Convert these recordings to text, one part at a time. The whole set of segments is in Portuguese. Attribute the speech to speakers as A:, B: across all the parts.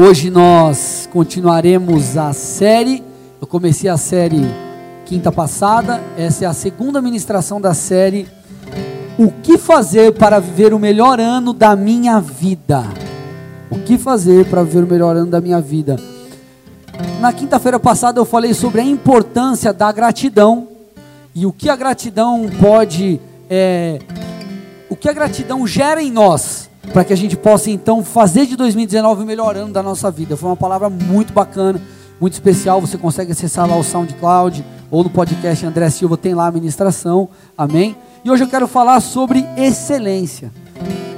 A: Hoje nós continuaremos a série. Eu comecei a série quinta passada. Essa é a segunda ministração da série. O que fazer para viver o melhor ano da minha vida? O que fazer para viver o melhor ano da minha vida? Na quinta-feira passada eu falei sobre a importância da gratidão e o que a gratidão pode, é, o que a gratidão gera em nós para que a gente possa então fazer de 2019 o melhor ano da nossa vida. Foi uma palavra muito bacana, muito especial. Você consegue acessar lá o SoundCloud ou no podcast André Silva, tem lá a ministração. Amém? E hoje eu quero falar sobre excelência.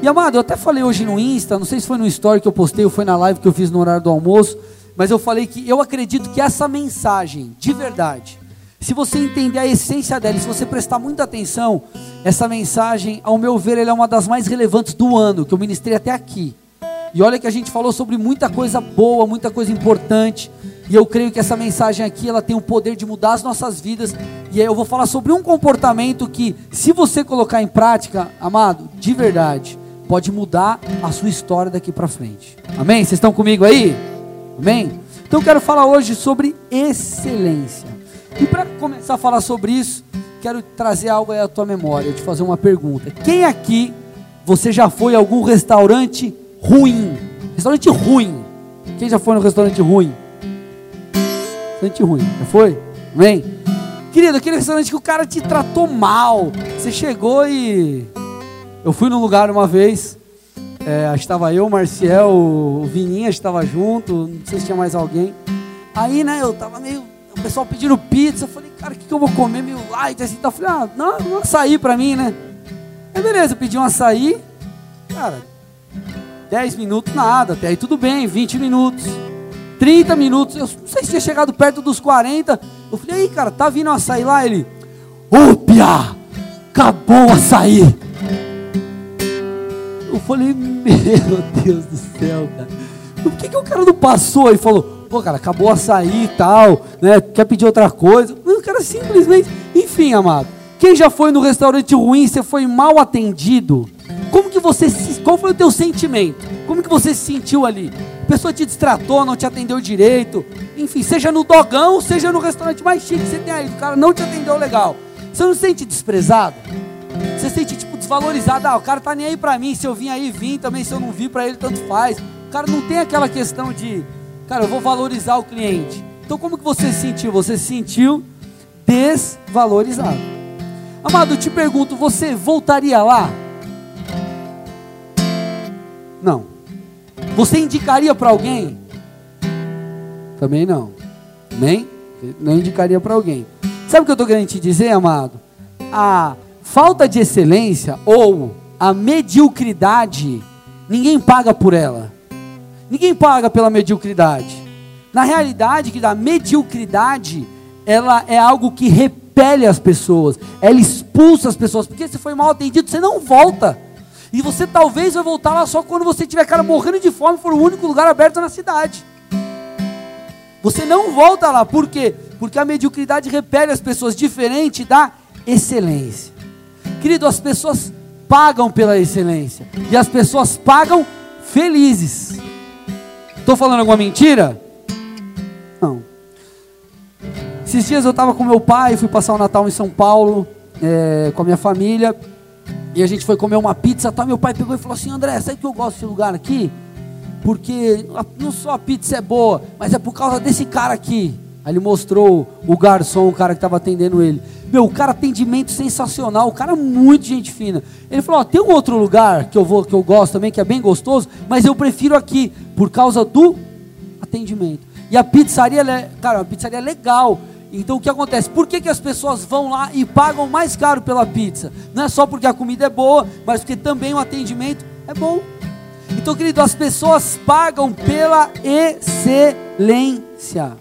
A: E amado, eu até falei hoje no Insta, não sei se foi no story que eu postei ou foi na live que eu fiz no horário do almoço, mas eu falei que eu acredito que essa mensagem, de verdade, se você entender a essência dela, se você prestar muita atenção, essa mensagem, ao meu ver, ela é uma das mais relevantes do ano que eu ministrei até aqui. E olha que a gente falou sobre muita coisa boa, muita coisa importante. E eu creio que essa mensagem aqui, ela tem o poder de mudar as nossas vidas. E aí eu vou falar sobre um comportamento que, se você colocar em prática, amado, de verdade, pode mudar a sua história daqui para frente. Amém? Vocês estão comigo aí? Amém? Então eu quero falar hoje sobre excelência. E para começar a falar sobre isso, quero trazer algo aí à tua memória, te fazer uma pergunta. Quem aqui você já foi a algum restaurante ruim? Restaurante ruim. Quem já foi no restaurante ruim? Restaurante ruim. Já foi? Vem. Querido, aquele restaurante que o cara te tratou mal. Você chegou e. Eu fui num lugar uma vez. É, estava eu, o Marcial, o Vininha estava junto. Não sei se tinha mais alguém. Aí, né, eu tava meio o pessoal pedindo pizza. Eu falei, cara, o que, que eu vou comer? Meio light assim. Então eu falei, ah, não, um açaí pra mim, né? Aí beleza, eu pedi um açaí. Cara, 10 minutos nada, até aí tudo bem, 20 minutos. 30 minutos, eu não sei se tinha chegado perto dos 40. Eu falei, aí, cara, tá vindo um açaí lá? Ele, ô acabou o açaí. Eu falei, meu Deus do céu, cara. Por que, que o cara não passou e falou, pô, cara, acabou a açaí e tal, né? Quer pedir outra coisa? O cara simplesmente. Enfim, amado. Quem já foi no restaurante ruim, você foi mal atendido? Como que você se, qual foi o teu sentimento? Como que você se sentiu ali? A pessoa te distratou, não te atendeu direito. Enfim, seja no dogão, seja no restaurante mais chique que você tem aí, o cara não te atendeu legal. Você não se sente desprezado? Você se sente tipo desvalorizado? Ah, o cara tá nem aí pra mim, se eu vim aí, vim também, se eu não vim para ele, tanto faz. O cara não tem aquela questão de Cara, eu vou valorizar o cliente. Então, como que você se sentiu? Você se sentiu desvalorizado. Amado, eu te pergunto, você voltaria lá? Não. Você indicaria para alguém? Também não. Nem? Não indicaria para alguém. Sabe o que eu estou querendo te dizer, amado? A falta de excelência ou a mediocridade, ninguém paga por ela. Ninguém paga pela mediocridade. Na realidade, que da mediocridade, ela é algo que repele as pessoas, ela expulsa as pessoas, porque se foi mal atendido, você não volta. E você talvez vai voltar lá só quando você tiver cara morrendo de fome, for o único lugar aberto na cidade. Você não volta lá, por quê? Porque a mediocridade repele as pessoas, diferente da excelência. Querido, as pessoas pagam pela excelência, e as pessoas pagam felizes. Estou falando alguma mentira? Não. Esses dias eu estava com meu pai, fui passar o Natal em São Paulo, é, com a minha família, e a gente foi comer uma pizza. Tá, meu pai pegou e falou assim: André, sabe que eu gosto desse lugar aqui? Porque não só a pizza é boa, mas é por causa desse cara aqui. Aí ele mostrou o garçom, o cara que estava atendendo ele. Meu, o cara atendimento sensacional, o cara é muito gente fina. Ele falou: tem um outro lugar que eu vou, que eu gosto também, que é bem gostoso, mas eu prefiro aqui por causa do atendimento. E a pizzaria, é, cara, a pizzaria é legal. Então o que acontece? Por que, que as pessoas vão lá e pagam mais caro pela pizza? Não é só porque a comida é boa, mas porque também o atendimento é bom. Então, querido, as pessoas pagam pela excelência.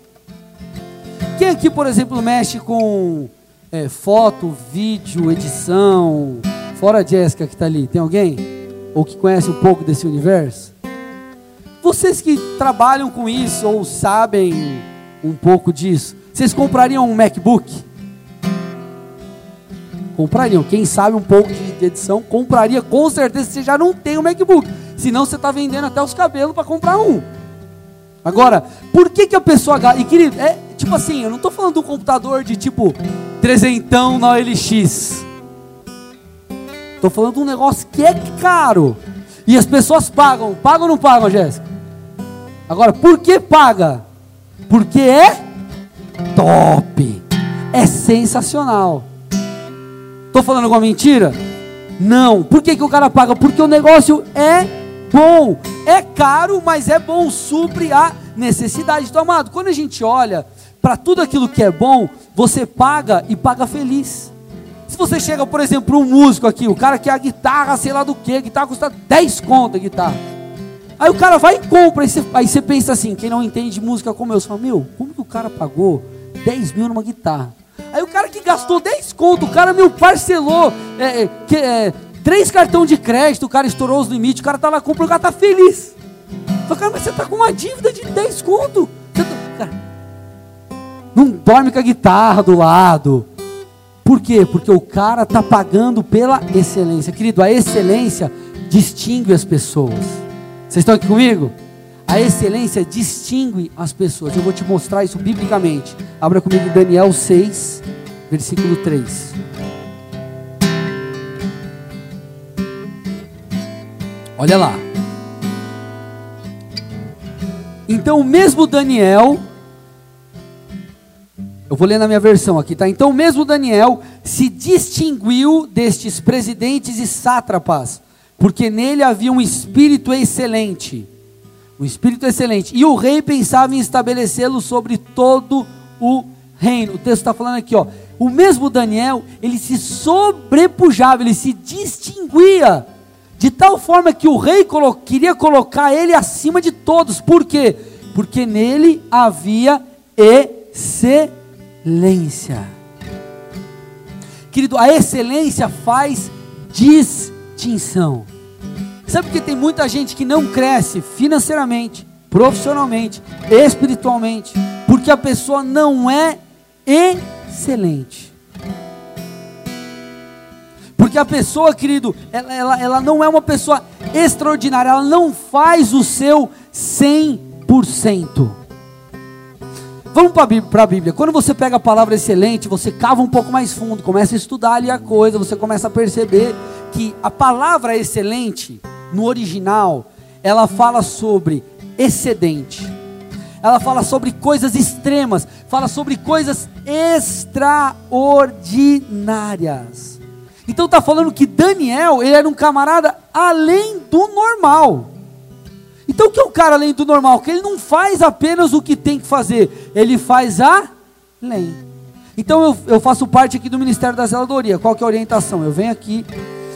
A: Quem aqui, por exemplo, mexe com é, foto, vídeo, edição, fora a Jéssica que está ali, tem alguém? Ou que conhece um pouco desse universo? Vocês que trabalham com isso ou sabem um pouco disso, vocês comprariam um MacBook? Comprariam. Quem sabe um pouco de edição, compraria com certeza. Você já não tem um MacBook. Senão você está vendendo até os cabelos para comprar um. Agora, por que, que a pessoa? E querido, é tipo assim, eu não estou falando de um computador de tipo trezentão na OLX. Estou falando de um negócio que é caro. E as pessoas pagam. Pagam ou não pagam, Jéssica? Agora, por que paga? Porque é top. É sensacional. Estou falando alguma mentira? Não. Por que, que o cara paga? Porque o negócio é bom. É caro, mas é bom. Supre a necessidade. Então, amado, quando a gente olha para tudo aquilo que é bom, você paga e paga feliz. Se você chega, por exemplo, um músico aqui, o cara que é a guitarra, sei lá do que, guitarra custa 10 conto a guitarra. Aí o cara vai e compra, aí você, aí você pensa assim, quem não entende música como eu, você fala, meu, como que o cara pagou 10 mil numa guitarra? Aí o cara que gastou 10 conto, o cara meu parcelou é, é, que, é, três cartão de crédito, o cara estourou os limites, o cara tá lá, compra, o cara tá feliz. Fala, cara, mas você tá com uma dívida de 10 conto. Tá, cara, não dorme com a guitarra do lado. Por quê? Porque o cara está pagando pela excelência. Querido, a excelência distingue as pessoas. Vocês estão aqui comigo? A excelência distingue as pessoas. Eu vou te mostrar isso biblicamente. Abra comigo Daniel 6, versículo 3. Olha lá. Então, o mesmo Daniel eu vou ler na minha versão aqui, tá? Então, mesmo Daniel se distinguiu destes presidentes e sátrapas, porque nele havia um espírito excelente. Um espírito excelente. E o rei pensava em estabelecê-lo sobre todo o reino. O texto está falando aqui, ó. O mesmo Daniel, ele se sobrepujava, ele se distinguia, de tal forma que o rei colo queria colocar ele acima de todos. Por quê? Porque nele havia excelência. Querido, a excelência faz distinção. Sabe que tem muita gente que não cresce financeiramente, profissionalmente, espiritualmente, porque a pessoa não é excelente. Porque a pessoa, querido, ela, ela, ela não é uma pessoa extraordinária, ela não faz o seu 100%. Vamos para a Bíblia. Quando você pega a palavra excelente, você cava um pouco mais fundo, começa a estudar ali a coisa, você começa a perceber que a palavra excelente, no original, ela fala sobre excedente. Ela fala sobre coisas extremas, fala sobre coisas extraordinárias. Então está falando que Daniel, ele era um camarada além do normal. Então o que é o cara além do normal? Que ele não faz apenas o que tem que fazer, ele faz além. Então eu, eu faço parte aqui do Ministério da Zeladoria. Qual que é a orientação? Eu venho aqui,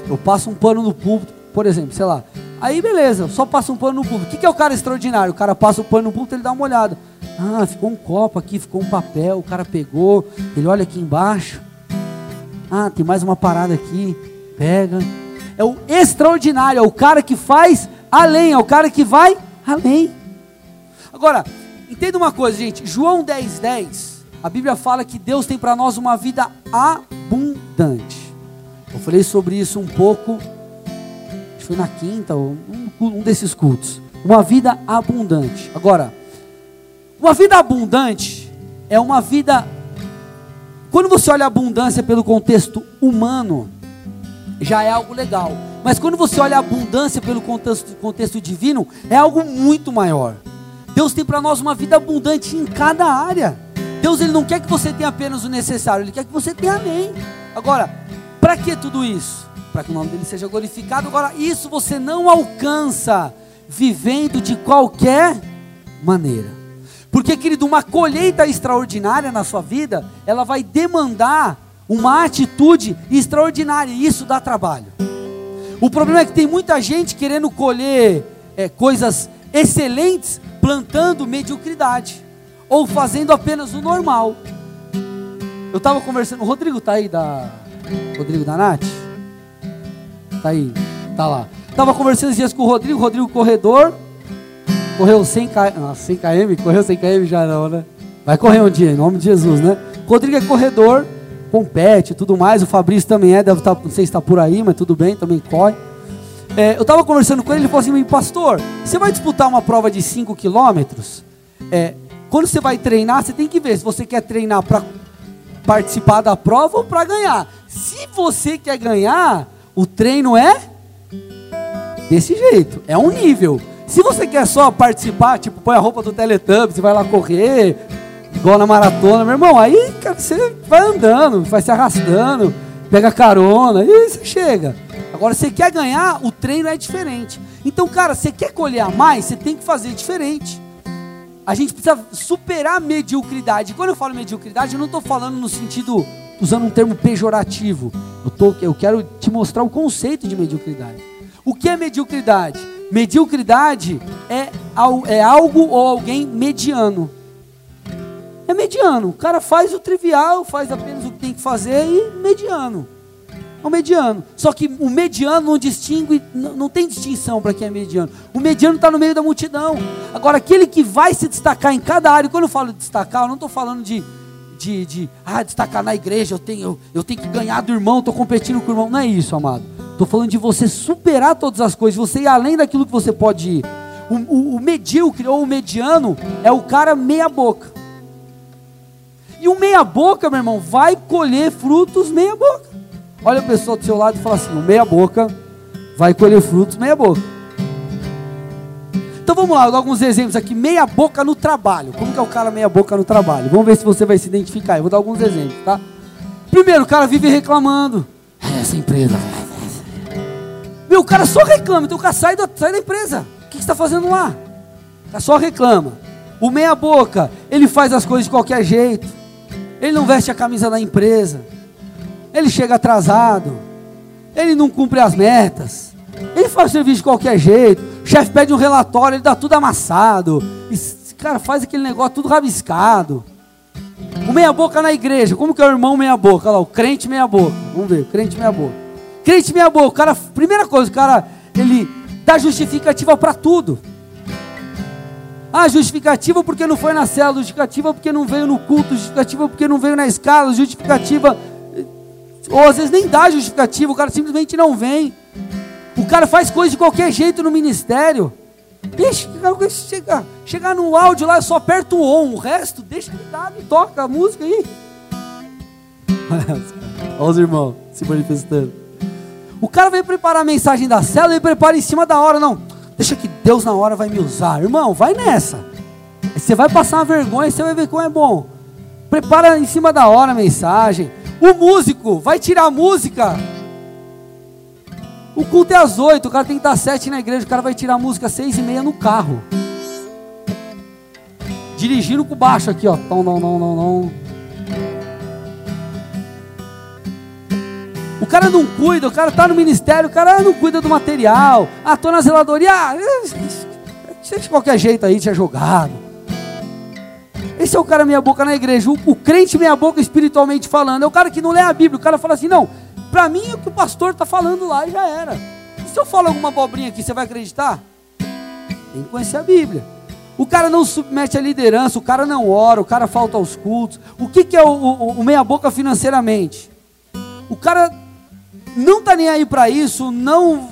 A: eu passo um pano no púlpito, por exemplo, sei lá. Aí beleza, só passo um pano no púlpito. O que, que é o cara extraordinário? O cara passa o pano no púlpito, ele dá uma olhada. Ah, ficou um copo aqui, ficou um papel, o cara pegou, ele olha aqui embaixo. Ah, tem mais uma parada aqui, pega. É o extraordinário, é o cara que faz além, é o cara que vai além. Agora, entenda uma coisa, gente. João 10, 10, a Bíblia fala que Deus tem para nós uma vida abundante. Eu falei sobre isso um pouco, acho que foi na quinta, um, um desses cultos. Uma vida abundante. Agora, uma vida abundante é uma vida. Quando você olha a abundância pelo contexto humano, já é algo legal. Mas quando você olha a abundância pelo contexto, contexto divino, é algo muito maior. Deus tem para nós uma vida abundante em cada área. Deus ele não quer que você tenha apenas o necessário, ele quer que você tenha amém. Agora, para que tudo isso? Para que o nome dele seja glorificado. Agora, isso você não alcança vivendo de qualquer maneira. Porque, querido, uma colheita extraordinária na sua vida, ela vai demandar uma atitude extraordinária, isso dá trabalho. O problema é que tem muita gente querendo colher é, coisas excelentes, plantando mediocridade, ou fazendo apenas o normal. Eu estava conversando, o Rodrigo está aí da. Rodrigo da Nath? Está aí, está lá. Estava conversando esses dias com o Rodrigo, Rodrigo corredor, correu 100 km, ah, 100 km, correu 100 km já não, né? Vai correr um dia, em nome de Jesus, né? Rodrigo é corredor, compete e tudo mais. O Fabrício também é, deve estar, tá, não sei se está por aí, mas tudo bem, também corre. É, eu estava conversando com ele, ele falou assim, pastor, você vai disputar uma prova de 5 quilômetros? é, quando você vai treinar, você tem que ver se você quer treinar para participar da prova ou para ganhar. Se você quer ganhar, o treino é desse jeito, é um nível. Se você quer só participar, tipo, põe a roupa do Teletubbies, vai lá correr, igual na maratona, meu irmão, aí cara, você vai andando, vai se arrastando, pega carona, e você chega. Agora, você quer ganhar, o treino é diferente. Então, cara, você quer colher mais, você tem que fazer diferente. A gente precisa superar a mediocridade. Quando eu falo mediocridade, eu não estou falando no sentido, usando um termo pejorativo. Eu, tô, eu quero te mostrar o conceito de mediocridade. O que é mediocridade? Mediocridade é, é algo ou alguém mediano. É mediano. O cara faz o trivial, faz apenas o que tem que fazer e mediano. É um mediano. Só que o mediano não distingue, não, tem distinção para quem é mediano. O mediano está no meio da multidão. Agora, aquele que vai se destacar em cada área, quando eu falo de destacar, eu não estou falando de, de, de ah, destacar na igreja, eu tenho, eu, eu tenho que ganhar do irmão, estou competindo com o irmão. Não é isso, amado. Estou falando de você superar todas as coisas, você ir além daquilo que você pode ir. O, o, o medíocre ou o mediano é o cara meia boca. E o meia boca, meu irmão, vai colher frutos meia boca. Olha a pessoa do seu lado e fala assim: o meia boca vai colher frutos meia boca. Então vamos lá, eu dou alguns exemplos aqui. Meia boca no trabalho. Como que é o cara meia boca no trabalho? Vamos ver se você vai se identificar. Eu vou dar alguns exemplos, tá? Primeiro, o cara vive reclamando. É, essa empresa, meu, o cara só reclama, então o cara sai da, sai da empresa. O que, você está fazendo lá? O cara só reclama. O meia boca, ele faz as coisas de qualquer jeito. Ele não veste a camisa da empresa. Ele chega atrasado. Ele não cumpre as metas. Ele faz o serviço de qualquer jeito. O chefe pede um relatório, ele dá tudo amassado. Esse cara faz aquele negócio tudo rabiscado. O meia boca na igreja. Como que é o irmão meia boca? Olha lá, o crente meia boca. Vamos ver, o crente meia boca. Crente meia boca, o cara, primeira coisa, o cara, ele dá justificativa para tudo. Ah, justificativa porque não foi na cela, justificativa porque não veio no culto, justificativa porque não veio na escala, justificativa. Ou às vezes nem dá justificativa, o cara simplesmente não vem. O cara faz coisa de qualquer jeito no ministério. Deixa, chegar, chegar no áudio lá, só aperta o on, o resto deixa ele dar e toca a música aí. Olha os irmãos se manifestando. O cara veio preparar a mensagem da célula, ele prepara em cima da hora, não. Deixa que Deus na hora vai me usar. Irmão, vai nessa. Você vai passar uma vergonha, você vai ver como é bom. Prepara em cima da hora a mensagem. O músico vai tirar a música. O culto é às oito, o cara tem que estar às sete na igreja, o cara vai tirar a música às seis e meia no carro. Dirigindo com baixo aqui, ó. Não, não, não, não, não. Cara não cuida, o cara está no ministério, o cara não cuida do material. Ah, estou na zeladoria, ah, de qualquer jeito aí, tinha jogado. Esse é o cara meia boca na igreja. O, o, crente meia boca espiritualmente falando. É o cara que não lê a Bíblia. O cara fala assim, não, para mim o que o pastor está falando lá já era. E se eu falar alguma abobrinha aqui, você vai acreditar? Tem que conhecer a Bíblia. O cara não submete a liderança, o cara não ora, o cara falta aos cultos. O que, que é o, o, o meia boca financeiramente? O cara não está nem aí para isso, não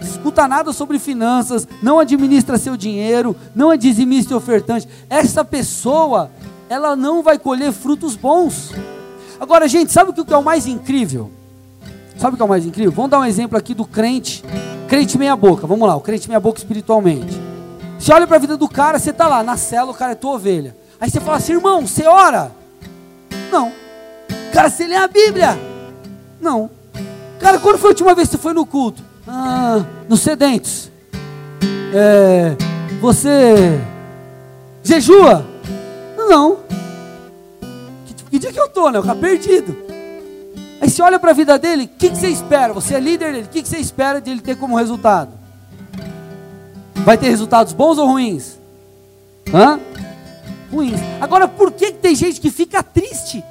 A: escuta nada sobre finanças, não administra seu dinheiro, não é dizimista e ofertante. Essa pessoa, ela não vai colher frutos bons. Agora, gente, sabe o que é o mais incrível? Sabe o que é o mais incrível? Vamos dar um exemplo aqui do crente, crente meia boca. Vamos lá, o crente meia boca espiritualmente. Você olha para a vida do cara, você está lá na cela, o cara é tua ovelha. Aí você fala assim, irmão, você ora? Não. Cara, você lê a Bíblia? Não. Cara, quando foi a última vez que você foi no culto? Ah, no Sedentes. É, você jejua? Não. Que, que, dia que eu tô, né? Eu ficar perdido. Aí você olha para a vida dele, o que, que, você espera? Você é líder dele, o que, que você espera de ele ter como resultado? Vai ter resultados bons ou ruins? Hã? Ruins. Agora, por que, que tem gente que fica triste?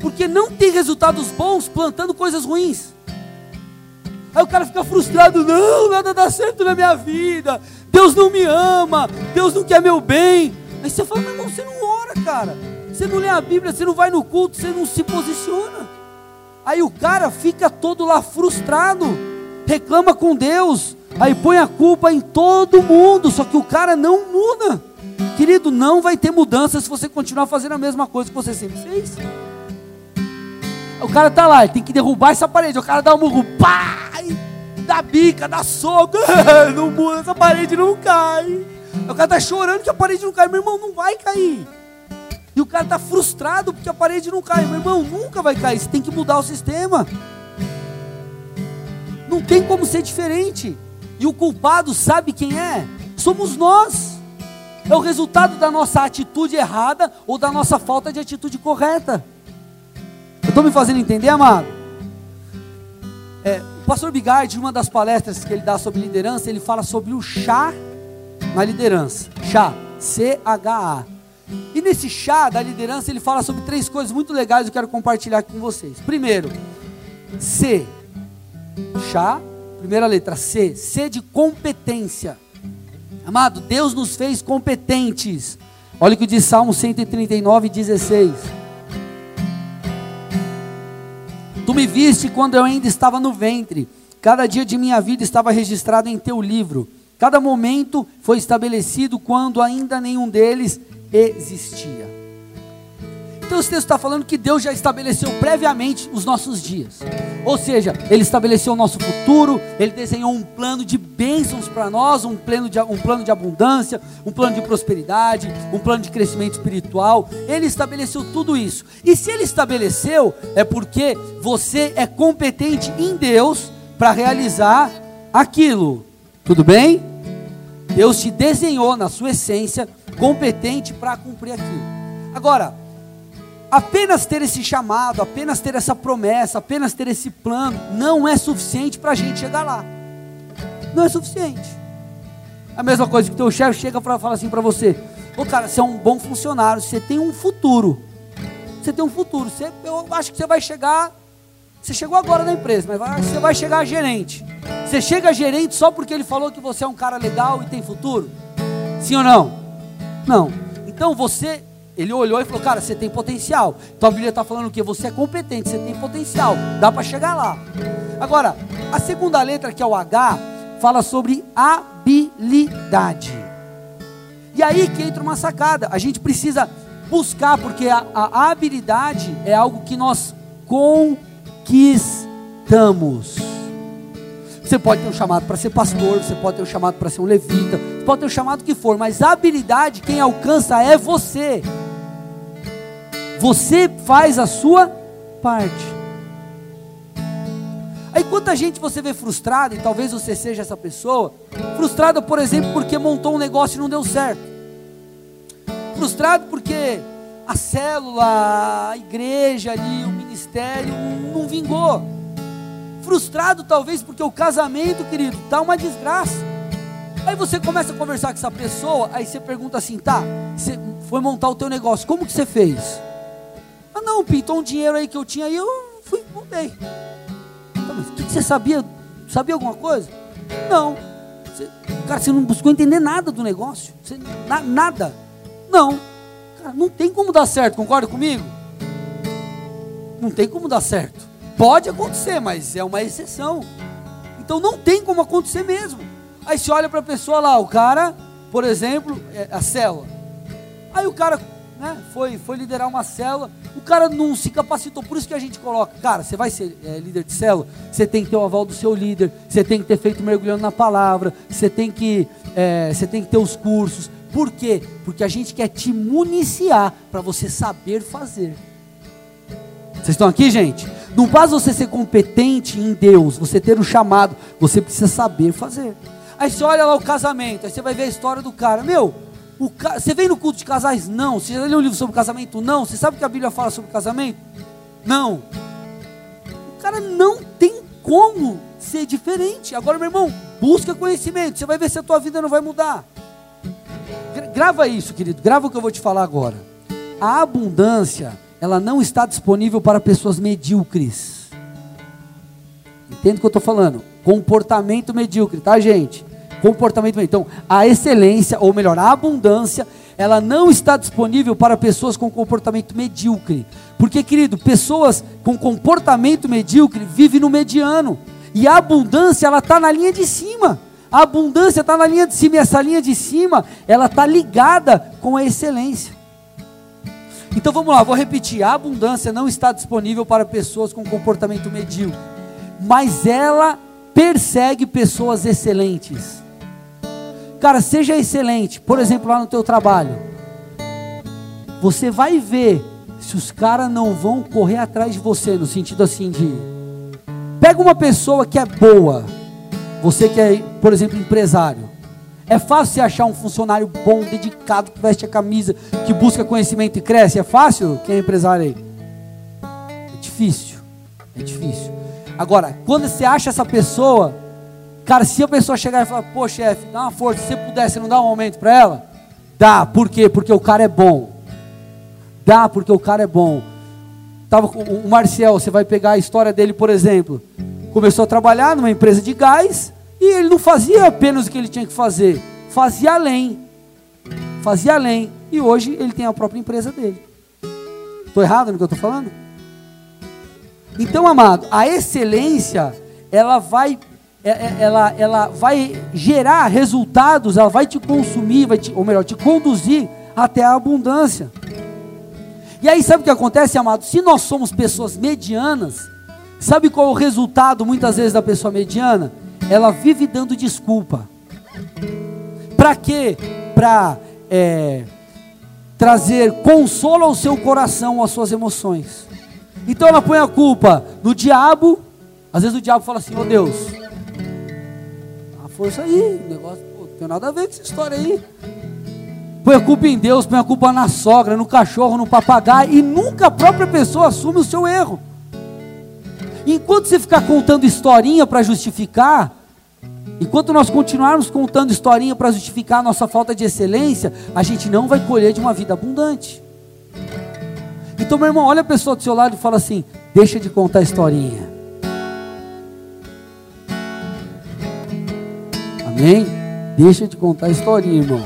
A: Porque não tem resultados bons plantando coisas ruins. Aí o cara fica frustrado, não, nada dá certo na minha vida, Deus não me ama, Deus não quer meu bem. Aí você fala, meu irmão, você não ora, cara. Você não lê a Bíblia, você não vai no culto, você não se posiciona. Aí o cara fica todo lá frustrado, reclama com Deus, aí põe a culpa em todo mundo, só que o cara não muda. Querido, não vai ter mudança se você continuar fazendo a mesma coisa que você sempre fez. O cara tá lá, tem que derrubar essa parede. O cara dá um murro, pá! Dá bica, dá soco. não muda, essa parede não cai. O cara tá chorando que a parede não cai. Meu irmão, não vai cair. E o cara tá frustrado porque a parede não cai. Meu irmão, nunca vai cair. Você tem que mudar o sistema. Não tem como ser diferente. E o culpado sabe quem é? Somos nós. É o resultado da nossa atitude errada ou da nossa falta de atitude correta. Eu estou me fazendo entender, amado? É, o pastor Bigard, uma das palestras que ele dá sobre liderança, ele fala sobre o chá na liderança. Chá, C-H-A. E nesse chá da liderança, ele fala sobre três coisas muito legais que eu quero compartilhar com vocês. Primeiro, C. Chá, primeira letra C. C de competência. Amado, Deus nos fez competentes. Olha o que diz Salmo 139, 16. Tu me viste quando eu ainda estava no ventre. Cada dia de minha vida estava registrado em teu livro. Cada momento foi estabelecido quando ainda nenhum deles existia. Então esse texto está falando que Deus já estabeleceu previamente os nossos dias. Ou seja, Ele estabeleceu o nosso futuro, Ele desenhou um plano de bênçãos para nós, um plano, de, um plano de abundância, um plano de prosperidade, um plano de crescimento espiritual. Ele estabeleceu tudo isso. E se Ele estabeleceu, é porque você é competente em Deus para realizar aquilo. Tudo bem? Deus te desenhou na sua essência competente para cumprir aquilo. Agora, apenas ter esse chamado, apenas ter essa promessa, apenas ter esse plano, não é suficiente para a gente chegar lá. Não é suficiente. A mesma coisa que o teu chefe chega para falar assim para você: Ô cara, você é um bom funcionário, você tem um futuro. Você tem um futuro. Você, eu acho que você vai chegar. Você chegou agora na empresa, mas você vai chegar a gerente. Você chega a gerente só porque ele falou que você é um cara legal e tem futuro? Sim ou não? Não. Então você ele olhou e falou: Cara, você tem potencial. Então a Bíblia está falando que você é competente, você tem potencial, dá para chegar lá. Agora, a segunda letra, que é o H, fala sobre habilidade. E aí que entra uma sacada. A gente precisa buscar, porque a, a habilidade é algo que nós conquistamos. Você pode ter um chamado para ser pastor, você pode ter um chamado para ser um levita, você pode ter um chamado que for, mas a habilidade, quem alcança é você. Você faz a sua parte. Aí quanta gente você vê frustrada, e talvez você seja essa pessoa, frustrada, por exemplo, porque montou um negócio e não deu certo. Frustrado porque a célula, a igreja ali, o ministério não vingou. Frustrado talvez porque o casamento, querido, está uma desgraça. Aí você começa a conversar com essa pessoa, aí você pergunta assim, tá, você foi montar o teu negócio, como que você fez? Ah, não, pintou um dinheiro aí que eu tinha e eu fui, montei. Então, mas o que, que, você sabia? Sabia alguma coisa? Não. Você, cara, você não buscou entender nada do negócio? Você, na, nada? Não. Cara, não tem como dar certo, concorda comigo? Não tem como dar certo. Pode acontecer, mas é uma exceção. Então não tem como acontecer mesmo. Aí você olha para a pessoa lá, o cara, por exemplo, é a célula. Aí o cara né, foi, foi liderar uma célula, o cara não se capacitou, por isso que a gente coloca, cara, você vai ser é, líder de célula, você tem que ter o aval do seu líder, você tem que ter feito mergulhando na palavra, você tem que, é, você tem que ter os cursos. Por quê? Porque a gente quer te municiar para você saber fazer. Vocês estão aqui, gente? Não basta você ser competente em Deus, você ter o um chamado, você precisa saber fazer. Aí você olha lá o casamento, aí você vai ver a história do cara, meu, Ca... Você vem no culto de casais? Não. Você já leu um livro sobre casamento? Não. Você sabe o que a Bíblia fala sobre casamento? Não. O cara não tem como ser diferente. Agora, meu irmão, busca conhecimento. Você vai ver se a tua vida não vai mudar. Grava isso, querido. Grava o que eu vou te falar agora. A abundância, ela não está disponível para pessoas medíocres. Entende o que eu estou falando? Comportamento medíocre, tá, gente? Comportamento. Então, a excelência, ou melhor, a abundância, ela não está disponível para pessoas com comportamento medíocre. Porque, querido, pessoas com comportamento medíocre vivem no mediano. E a abundância, ela está na linha de cima. A abundância está na linha de cima e essa linha de cima, ela está ligada com a excelência. Então vamos lá, vou repetir: a abundância não está disponível para pessoas com comportamento medíocre, mas ela persegue pessoas excelentes. Cara, seja excelente, por exemplo, lá no teu trabalho. Você vai ver se os caras não vão correr atrás de você, no sentido assim de. Pega uma pessoa que é boa, você que é, por exemplo, empresário. É fácil você achar um funcionário bom, dedicado, que veste a camisa, que busca conhecimento e cresce? É fácil? Quem é empresário aí? É difícil. É difícil. Agora, quando você acha essa pessoa, cara, se a pessoa chegar e falar, pô, chefe, dá uma força, se você pudesse, não dá um aumento para ela? Dá, por quê? Porque o cara é bom. Dá, porque o cara é bom. Tava com o Marcel, você vai pegar a história dele, por exemplo. Começou a trabalhar numa empresa de gás, e ele não fazia apenas o que ele tinha que fazer, fazia além. Fazia além. E hoje ele tem a própria empresa dele. Estou errado no que eu estou falando? Então, amado, a excelência, ela vai, ela, ela vai gerar resultados, ela vai te consumir, vai te, ou melhor, te conduzir até a abundância. E aí, sabe o que acontece, amado? Se nós somos pessoas medianas, sabe qual é o resultado muitas vezes da pessoa mediana? ela vive dando desculpa. Para quê? Para é, trazer consolo ao seu coração, às suas emoções. Então ela põe a culpa no diabo. Às vezes o diabo fala assim: Ô oh Deus, força aí, o negócio, pô, não tem nada a ver com essa história aí. Põe a culpa em Deus, põe a culpa na sogra, no cachorro, no papagaio, e nunca a própria pessoa assume o seu erro. Enquanto você ficar contando historinha para justificar, Enquanto nós continuarmos contando historinha para justificar a nossa falta de excelência, a gente não vai colher de uma vida abundante. Então, meu irmão, olha a pessoa do seu lado e fala assim: deixa de contar historinha. Amém? Deixa de contar historinha, irmão.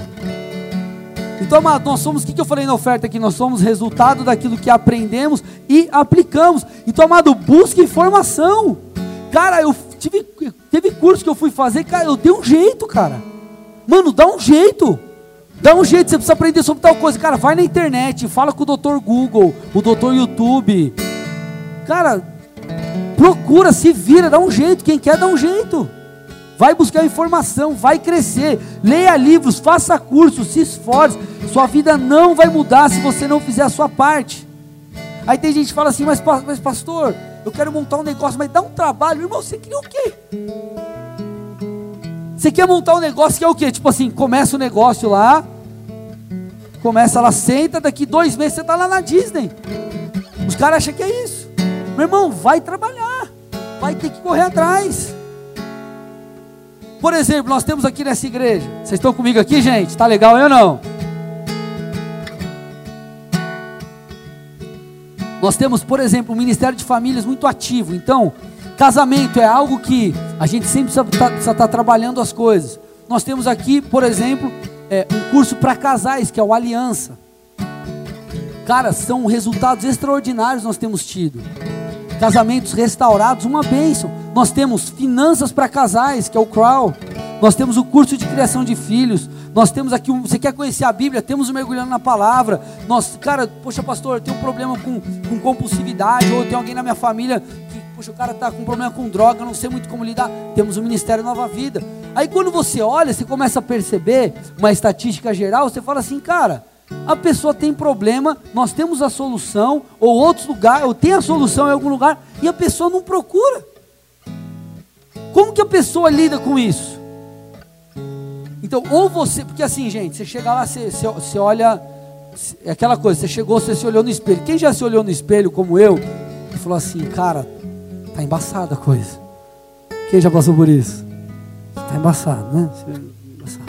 A: Então, amado, nós somos, o que eu falei na oferta aqui? Nós somos resultado daquilo que aprendemos e aplicamos. Então, amado, busque informação. Cara, eu tive, teve curso que eu fui fazer, cara, eu dei um jeito, cara. Mano, dá um jeito. Dá um jeito, você precisa aprender sobre tal coisa. Cara, vai na internet, fala com o doutor Google, o doutor YouTube. Cara, procura, se vira, dá um jeito. Quem quer, dá um jeito. Vai buscar informação, vai crescer. Leia livros, faça cursos, se esforce. Sua vida não vai mudar se você não fizer a sua parte. Aí tem gente que fala assim, mas, mas pastor, eu quero montar um negócio, mas dá um trabalho. Irmão, você quer o quê? Você quer montar um negócio que é o quê? Tipo assim, começa o negócio lá, começa lá, senta, daqui dois meses você está lá na Disney. Os caras acham que é isso. Meu irmão, vai trabalhar, vai ter que correr atrás. Por exemplo, nós temos aqui nessa igreja. Vocês estão comigo aqui, gente? Tá legal eu não? Nós temos, por exemplo, um Ministério de Famílias muito ativo. Então, casamento é algo que a gente sempre precisa estar tá, tá trabalhando as coisas. Nós temos aqui, por exemplo, é, um curso para casais, que é o Aliança. Cara, são resultados extraordinários nós temos tido. Casamentos restaurados, uma bênção. Nós temos finanças para casais, que é o Crow. Nós temos o curso de criação de filhos. Nós temos aqui, um, você quer conhecer a Bíblia? Temos o um mergulhando na palavra. Nós, cara, poxa, pastor, eu tenho um problema com, com compulsividade, ou tem alguém na minha família que, poxa, o cara está com problema com droga, não sei muito como lidar. Temos o Ministério Nova Vida. Aí quando você olha, você começa a perceber uma estatística geral, você fala assim, cara, a pessoa tem problema, nós temos a solução, ou outros lugares, ou tem a solução em algum lugar, e a pessoa não procura. Como que a pessoa lida com isso? Então, ou você, porque assim, gente, você chega lá, você, você, você olha, é aquela coisa, você chegou, você se olhou no espelho. Quem já se olhou no espelho, como eu, e falou assim, cara, tá embaçada a coisa. Quem já passou por isso? Tá embaçado, né? Você, embaçado.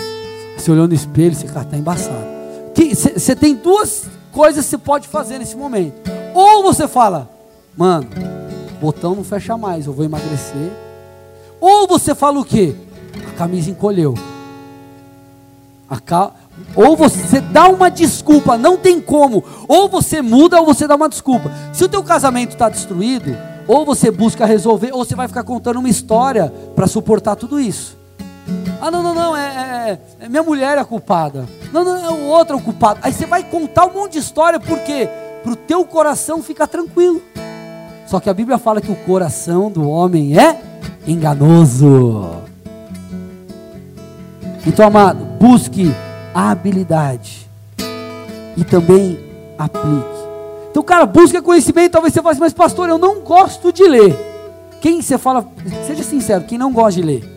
A: você olhou no espelho, você, cara, tá embaçado. Você, você tem duas coisas que você pode fazer nesse momento. Ou você fala, mano, botão não fecha mais, eu vou emagrecer. Ou você fala o quê? A camisa encolheu. Ou você dá uma desculpa, não tem como. Ou você muda ou você dá uma desculpa. Se o teu casamento está destruído, ou você busca resolver, ou você vai ficar contando uma história para suportar tudo isso. Ah, não, não, não, é, é, é minha mulher é a culpada. Não, não, é o outro é o culpado. Aí você vai contar um monte de história, por quê? Para o teu coração ficar tranquilo. Só que a Bíblia fala que o coração do homem é enganoso. Então, amado, busque a habilidade e também aplique. Então, cara, busca conhecimento. Talvez você fale assim, mas pastor, eu não gosto de ler. Quem você fala, seja sincero, quem não gosta de ler?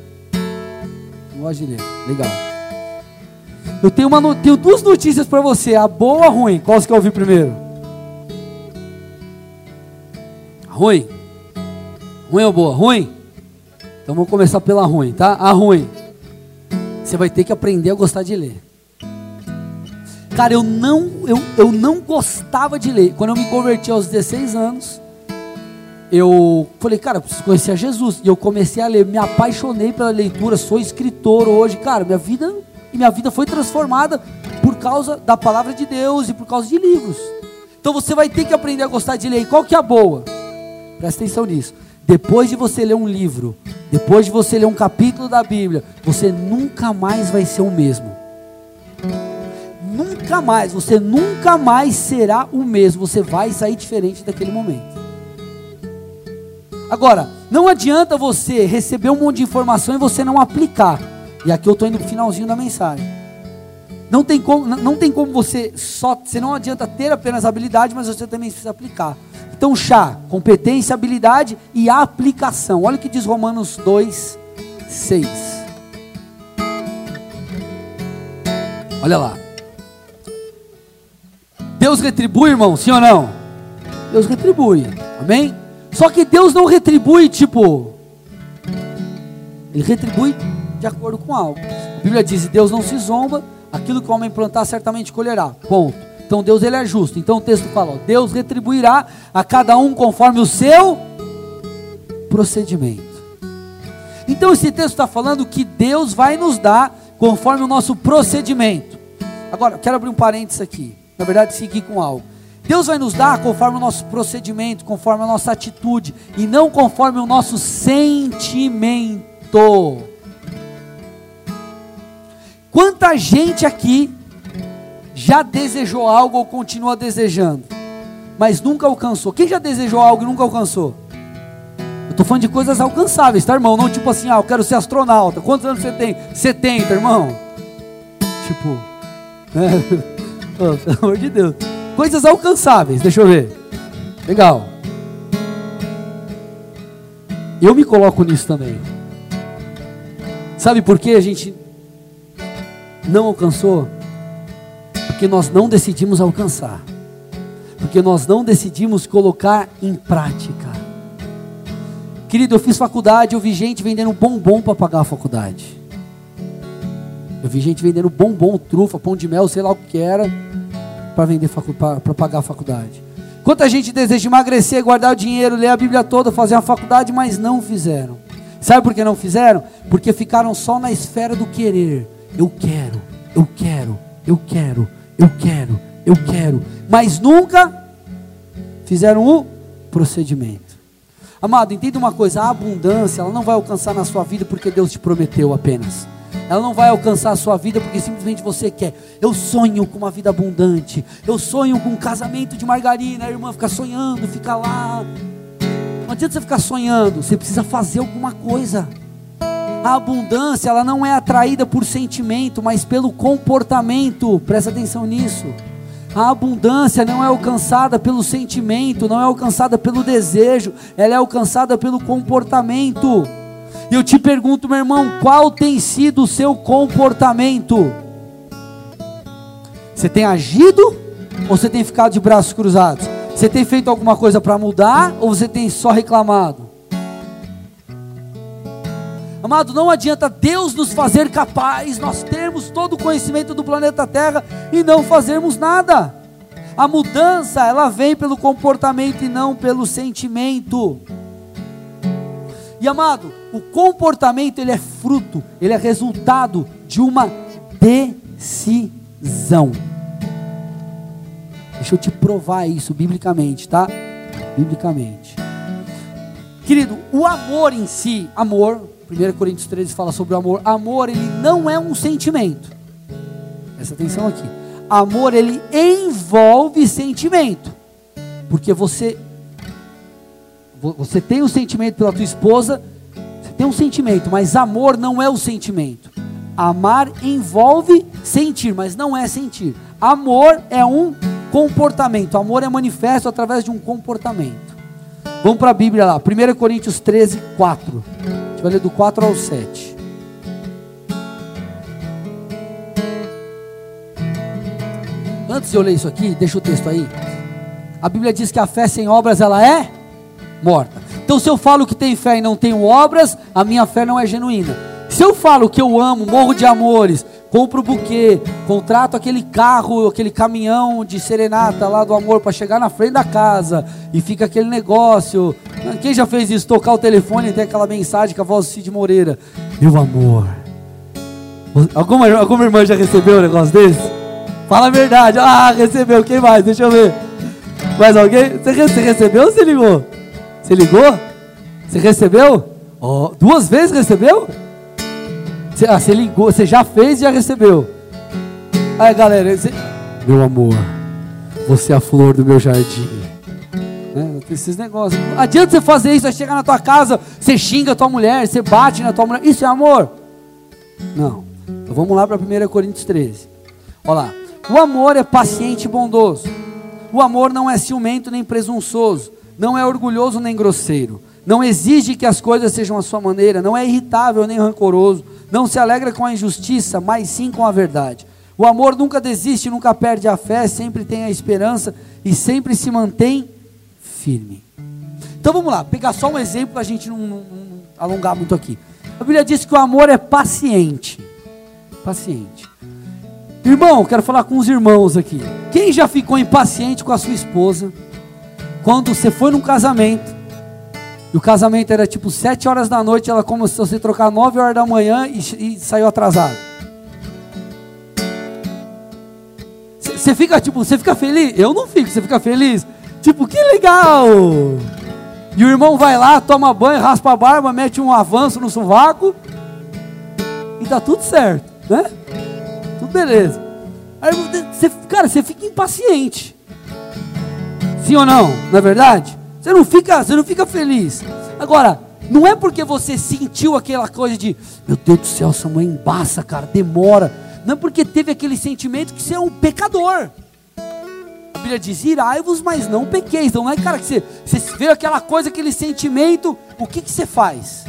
A: Não gosta de ler, legal. Eu tenho, uma, tenho duas notícias para você, a boa ou a ruim? Qual você quer ouvir primeiro? Ruim. Ruim ou boa? Ruim? Então vamos começar pela ruim, tá? A ruim. Você vai ter que aprender a gostar de ler. Cara, eu não, eu, eu não gostava de ler. Quando eu me converti aos 16 anos, eu falei, cara, eu preciso conhecer a Jesus. E eu comecei a ler, me apaixonei pela leitura, sou escritor hoje. Cara, minha vida, minha vida foi transformada por causa da palavra de Deus e por causa de livros. Então você vai ter que aprender a gostar de ler. E qual que é a boa? Presta atenção nisso. Depois de você ler um livro, depois de você ler um capítulo da Bíblia, você nunca mais vai ser o mesmo. Nunca mais, você nunca mais será o mesmo. Você vai sair diferente daquele momento. Agora, não adianta você receber um monte de informação e você não aplicar. E aqui eu estou indo para o finalzinho da mensagem. Não tem, como, não tem como você só. Você não adianta ter apenas habilidade, mas você também precisa aplicar. Então, chá, competência, habilidade e aplicação. Olha o que diz Romanos 2, 6. Olha lá. Deus retribui, irmão, sim ou não? Deus retribui, amém? Só que Deus não retribui, tipo, Ele retribui de acordo com algo. A Bíblia diz: Deus não se zomba, aquilo que o homem plantar certamente colherá. Ponto. Então Deus ele é justo. Então o texto fala: ó, Deus retribuirá a cada um conforme o seu procedimento. Então esse texto está falando que Deus vai nos dar conforme o nosso procedimento. Agora, quero abrir um parênteses aqui. Na verdade, seguir com algo. Deus vai nos dar conforme o nosso procedimento, conforme a nossa atitude, e não conforme o nosso sentimento. Quanta gente aqui já desejou algo ou continua desejando, mas nunca alcançou. Quem já desejou algo e nunca alcançou? Eu estou falando de coisas alcançáveis, tá, irmão? Não tipo assim, ah, eu quero ser astronauta. Quantos anos você tem? 70, irmão. Tipo, né? oh, pelo amor de Deus. Coisas alcançáveis, deixa eu ver. Legal. Eu me coloco nisso também. Sabe por que a gente não alcançou? Porque nós não decidimos alcançar. Porque nós não decidimos colocar em prática. Querido, eu fiz faculdade, eu vi gente vendendo bombom para pagar a faculdade. Eu vi gente vendendo bombom, trufa, pão de mel, sei lá o que era, para vender para pagar a faculdade. Quanta gente deseja emagrecer, guardar o dinheiro, ler a Bíblia toda, fazer a faculdade, mas não fizeram. Sabe por que não fizeram? Porque ficaram só na esfera do querer. Eu quero, eu quero, eu quero, eu quero, eu quero, mas nunca fizeram o procedimento. Amado, entenda uma coisa: a abundância ela não vai alcançar na sua vida porque Deus te prometeu apenas. Ela não vai alcançar a sua vida porque simplesmente você quer. Eu sonho com uma vida abundante. Eu sonho com um casamento de margarina. A irmã fica sonhando, fica lá. Não adianta você ficar sonhando, você precisa fazer alguma coisa. A abundância, ela não é atraída por sentimento, mas pelo comportamento. Presta atenção nisso. A abundância não é alcançada pelo sentimento, não é alcançada pelo desejo, ela é alcançada pelo comportamento. E eu te pergunto, meu irmão, qual tem sido o seu comportamento? Você tem agido ou você tem ficado de braços cruzados? Você tem feito alguma coisa para mudar ou você tem só reclamado? Amado, não adianta Deus nos fazer capaz, nós termos todo o conhecimento do planeta Terra e não fazermos nada. A mudança, ela vem pelo comportamento e não pelo sentimento. E amado, o comportamento ele é fruto, ele é resultado de uma decisão. Deixa eu te provar isso biblicamente, tá? Biblicamente. Querido, o amor em si, amor, 1 Coríntios 13 fala sobre o amor. Amor, ele não é um sentimento. Presta atenção aqui. Amor, ele envolve sentimento. Porque você você tem um sentimento pela tua esposa, tem um sentimento, mas amor não é o sentimento. Amar envolve sentir, mas não é sentir. Amor é um comportamento. Amor é manifesto através de um comportamento. Vamos para a Bíblia lá, 1 Coríntios 13, 4. A gente vai ler do 4 ao 7. Antes de eu ler isso aqui, deixa o texto aí. A Bíblia diz que a fé sem obras ela é morta. Então se eu falo que tem fé e não tenho obras, a minha fé não é genuína. Se eu falo que eu amo, morro de amores, compro o buquê, contrato aquele carro, aquele caminhão de serenata lá do amor para chegar na frente da casa e fica aquele negócio. Quem já fez isso? Tocar o telefone e ter aquela mensagem com a voz do Cid Moreira: Meu amor. Alguma, alguma irmã já recebeu um negócio desse? Fala a verdade. Ah, recebeu. Quem mais? Deixa eu ver. Mais alguém? Você, recebeu ou você ligou? Você ligou? Você recebeu? Oh, duas vezes recebeu? Você, ah, você ligou, você já fez e já recebeu. Aí galera, meu amor, você é a flor do meu jardim. Né? Esses negócios. Adianta você fazer isso, você chegar na tua casa, você xinga a tua mulher, você bate na tua mulher. Isso é amor? Não. Então vamos lá para 1 Coríntios 13. Olha lá. O amor é paciente e bondoso. O amor não é ciumento nem presunçoso. Não é orgulhoso nem grosseiro. Não exige que as coisas sejam a sua maneira. Não é irritável nem rancoroso não se alegra com a injustiça, mas sim com a verdade. O amor nunca desiste, nunca perde a fé, sempre tem a esperança e sempre se mantém firme. Então vamos lá, pegar só um exemplo para a gente não, não, não, alongar muito aqui. A Bíblia diz que o amor é paciente. Paciente. Irmão, quero falar com os irmãos aqui. Quem já ficou impaciente com a sua esposa quando você foi num casamento e o casamento era tipo sete horas da noite, ela começou a se trocar nove horas da manhã e, e saiu atrasado. Você fica tipo, você fica feliz? Eu não fico, você fica feliz? Tipo, que legal! E o irmão vai lá, toma banho, raspa a barba, mete um avanço no sovaco e tá tudo certo, né? Tudo beleza. Aí, cara, você fica impaciente. Sim ou não? Não é verdade? Você não fica, você não fica feliz. Agora, não é porque você sentiu aquela coisa de, meu Deus do céu, essa mãe embaça, cara, demora. Não é porque teve aquele sentimento que você é um pecador. A Bíblia diz: irai-vos, mas não pequeis. Então não é, cara, que você, você vê aquela coisa, aquele sentimento, o que, que você faz?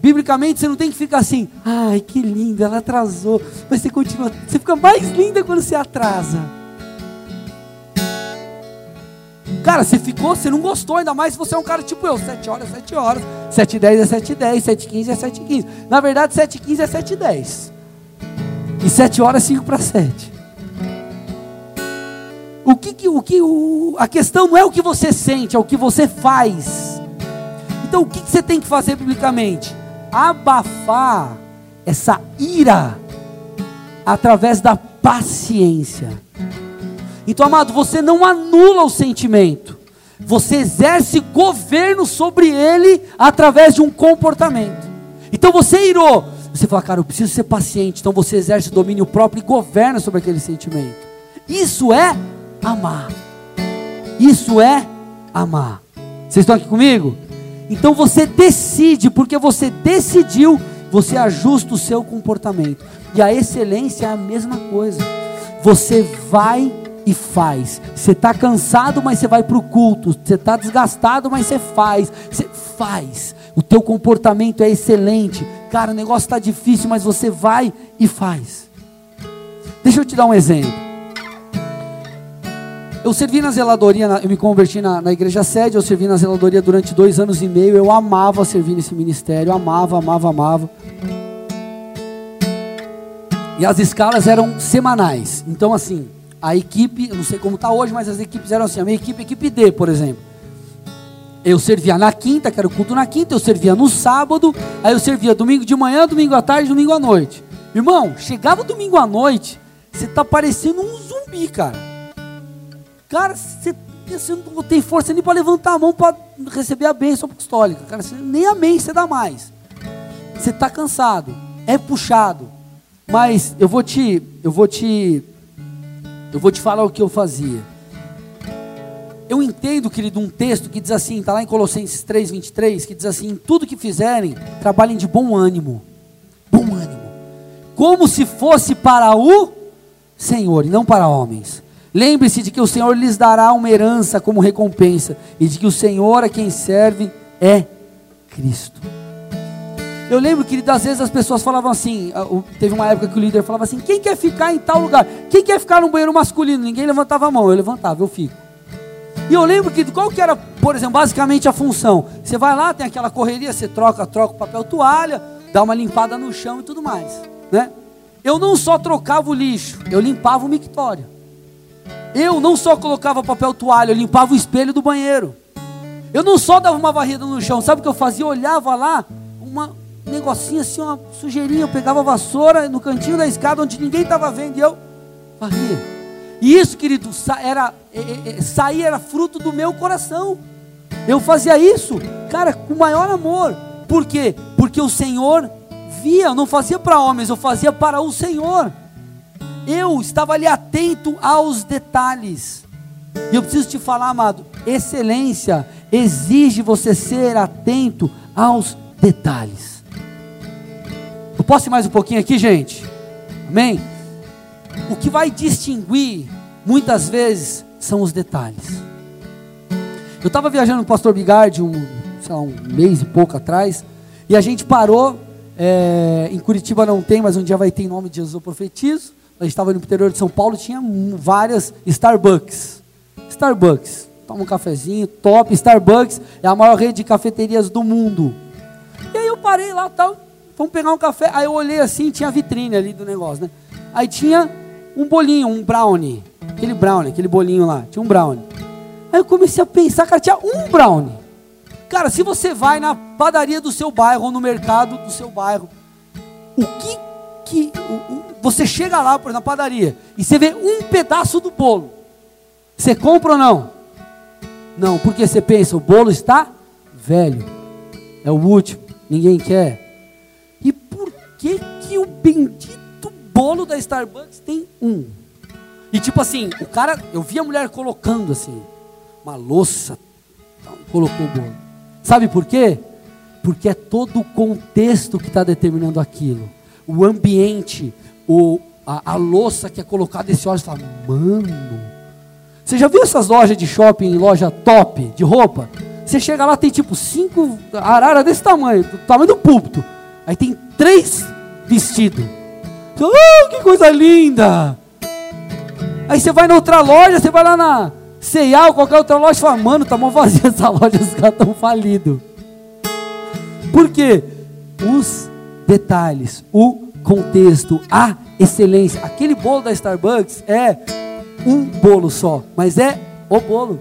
A: Biblicamente você não tem que ficar assim, ai que linda, ela atrasou. Mas você continua, você fica mais linda quando você atrasa. Cara, você ficou, você não gostou, ainda mais se você é um cara tipo eu, 7 horas, 7 horas, 7 e 10 é 7 e 10, 7 e 15 é 7 e 15. Na verdade, 7 e 15 é 7 e 10. E 7 horas é 5 para 7. O que, que, o que o, a questão não é o que você sente, é o que você faz. Então, o que, que você tem que fazer biblicamente? Abafar essa ira através da paciência. Então, amado, você não anula o sentimento, você exerce governo sobre ele através de um comportamento. Então você irou, você fala, cara, eu preciso ser paciente. Então você exerce domínio próprio e governa sobre aquele sentimento. Isso é amar. Isso é amar. Vocês estão aqui comigo? Então você decide, porque você decidiu, você ajusta o seu comportamento. E a excelência é a mesma coisa. Você vai e faz. Você está cansado, mas você vai para o culto. Você está desgastado, mas você faz. Você faz. O teu comportamento é excelente. Cara, o negócio está difícil, mas você vai e faz. Deixa eu te dar um exemplo. Eu servi na zeladoria, eu me converti na, na igreja sede, eu servi na zeladoria durante dois anos e meio. Eu amava servir nesse ministério, amava, amava, amava. E as escalas eram semanais. Então, assim, a equipe, não sei como está hoje, mas as equipes eram assim, a minha equipe, equipe D, por exemplo. Eu servia na quinta, que era o culto na quinta, eu servia no sábado, aí eu servia domingo de manhã, domingo à tarde, domingo à noite. Irmão, chegava domingo à noite, você tá parecendo um zumbi, cara. Cara, você, você não tem força nem para levantar a mão para receber a bênção apostólica. Cara, você, nem amém você dá mais. Você está cansado, é puxado. Mas eu vou te, eu vou te, eu vou te falar o que eu fazia. Eu entendo, querido, um texto que diz assim, está lá em Colossenses 3, 23, que diz assim: tudo que fizerem, trabalhem de bom ânimo. Bom ânimo. Como se fosse para o Senhor e não para homens. Lembre-se de que o Senhor lhes dará uma herança como recompensa e de que o Senhor a quem serve é Cristo. Eu lembro que às vezes as pessoas falavam assim, ah, teve uma época que o líder falava assim: quem quer ficar em tal lugar? Quem quer ficar no banheiro masculino? Ninguém levantava a mão, eu levantava, eu fico. E eu lembro que qual que era, por exemplo, basicamente a função? Você vai lá, tem aquela correria, você troca, troca o papel toalha, dá uma limpada no chão e tudo mais, né? Eu não só trocava o lixo, eu limpava o mictório. Eu não só colocava papel toalha, eu limpava o espelho do banheiro. Eu não só dava uma varrida no chão, sabe o que eu fazia? Eu olhava lá, uma negocinho assim, uma sujeirinha, eu pegava a vassoura no cantinho da escada onde ninguém estava vendo e eu varria. E isso, querido, era, é, é, é, sair era fruto do meu coração. Eu fazia isso, cara, com maior amor. Por quê? Porque o Senhor via, eu não fazia para homens, eu fazia para o Senhor. Eu estava ali atento aos detalhes. E eu preciso te falar, amado, excelência exige você ser atento aos detalhes. Posso ir mais um pouquinho aqui, gente? Amém? O que vai distinguir, muitas vezes, são os detalhes. Eu estava viajando com o pastor Bigardi um, lá, um mês e pouco atrás, e a gente parou, é, em Curitiba não tem, mas um dia vai ter em nome de Jesus eu profetizo. A gente estava no interior de São Paulo, tinha várias Starbucks. Starbucks, toma um cafezinho, top. Starbucks é a maior rede de cafeterias do mundo. E aí eu parei lá, tal, vamos pegar um café. Aí eu olhei assim, tinha a vitrine ali do negócio, né? Aí tinha um bolinho, um brownie. Aquele brownie, aquele bolinho lá. Tinha um brownie. Aí eu comecei a pensar, cara, tinha um brownie. Cara, se você vai na padaria do seu bairro ou no mercado do seu bairro, o que que o, o, você chega lá na padaria e você vê um pedaço do bolo, você compra ou não? Não, porque você pensa, o bolo está velho, é o último, ninguém quer. Que que o bendito bolo da Starbucks tem um. E tipo assim, o cara, eu vi a mulher colocando assim, uma louça, colocou o bolo. Sabe por quê? Porque é todo o contexto que está determinando aquilo. O ambiente, o, a, a louça que é colocada, esse óleo, você fala, mano. Você já viu essas lojas de shopping, loja top de roupa? Você chega lá, tem tipo cinco araras desse tamanho, do tamanho do púlpito. Aí tem três vestidos. Oh, que coisa linda! Aí você vai na outra loja, você vai lá na C&A ou qualquer outra loja e fala, mano, tá mó vazia essa loja, os caras estão falidos. Por quê? Os detalhes, o contexto, a excelência. Aquele bolo da Starbucks é um bolo só, mas é o bolo.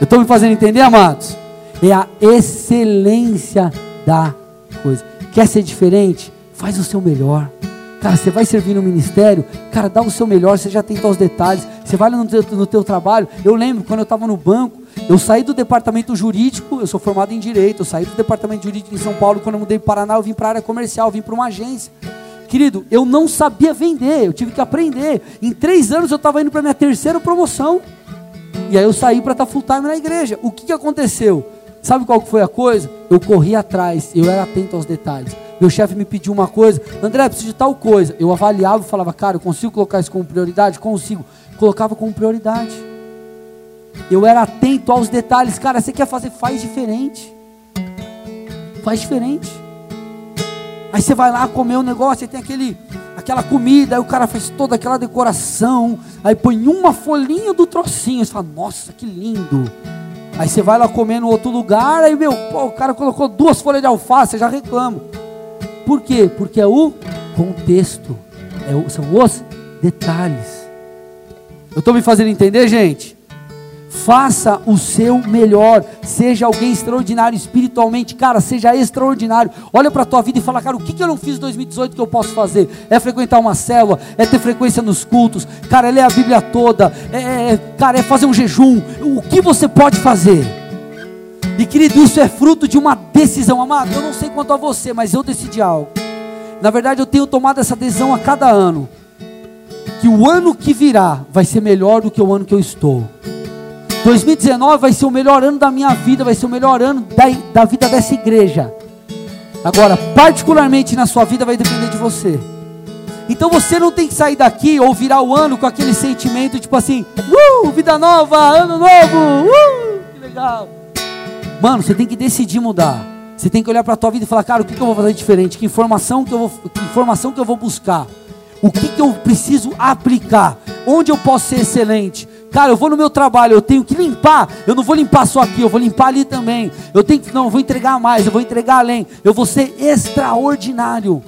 A: Eu estou me fazendo entender, amados? É a excelência da coisa. Quer ser diferente? Faz o seu melhor. Cara, você vai servir no ministério, cara, dá o seu melhor, você já todos os detalhes. Você vai no teu, no teu trabalho. Eu lembro quando eu estava no banco, eu saí do departamento jurídico, eu sou formado em direito, eu saí do departamento jurídico em São Paulo, quando eu mudei para Paraná, eu vim para a área comercial, vim para uma agência. Querido, eu não sabia vender, eu tive que aprender. Em três anos eu estava indo para minha terceira promoção. E aí eu saí para estar full time na igreja. O que, que aconteceu? Sabe qual foi a coisa? Eu corri atrás, eu era atento aos detalhes. Meu chefe me pediu uma coisa, André, preciso de tal coisa. Eu avaliava e falava, cara, eu consigo colocar isso como prioridade? Consigo. Colocava como prioridade. Eu era atento aos detalhes. Cara, você quer fazer? Faz diferente. Faz diferente. Aí você vai lá comer um negócio, aí tem aquele, aquela comida, aí o cara faz toda aquela decoração, aí põe uma folhinha do trocinho, você fala, nossa, que lindo. Aí você vai lá comer no outro lugar, aí meu, pô, o cara colocou duas folhas de alface, você já reclama. Por quê? Porque é o contexto, é o, são os detalhes. Eu estou me fazendo entender, gente? Faça o seu melhor, seja alguém extraordinário espiritualmente, cara, seja extraordinário. Olha para a tua vida e fala, cara, o que, que eu não fiz em 2018 que eu posso fazer? É frequentar uma célula, é ter frequência nos cultos, cara, é ler a Bíblia toda, é, é, é cara, é fazer um jejum. O que você pode fazer? E querido, isso é fruto de uma decisão, amado. Eu não sei quanto a você, mas eu decidi algo. Na verdade, eu tenho tomado essa decisão a cada ano. Que o ano que virá vai ser melhor do que o ano que eu estou. 2019 vai ser o melhor ano da minha vida, vai ser o melhor ano da, da vida dessa igreja. Agora, particularmente na sua vida, vai depender de você. Então você não tem que sair daqui ou virar o ano com aquele sentimento tipo assim, uh, vida nova, ano novo, uh, que legal. Mano, você tem que decidir mudar. Você tem que olhar para a tua vida e falar, cara, o que, que eu vou fazer diferente? Que informação que eu vou, que informação que eu vou buscar? O que, que eu preciso aplicar? Onde eu posso ser excelente? Cara, eu vou no meu trabalho, eu tenho que limpar. Eu não vou limpar só aqui, eu vou limpar ali também. Eu tenho que, não, eu vou entregar mais, eu vou entregar além. Eu vou ser extraordinário.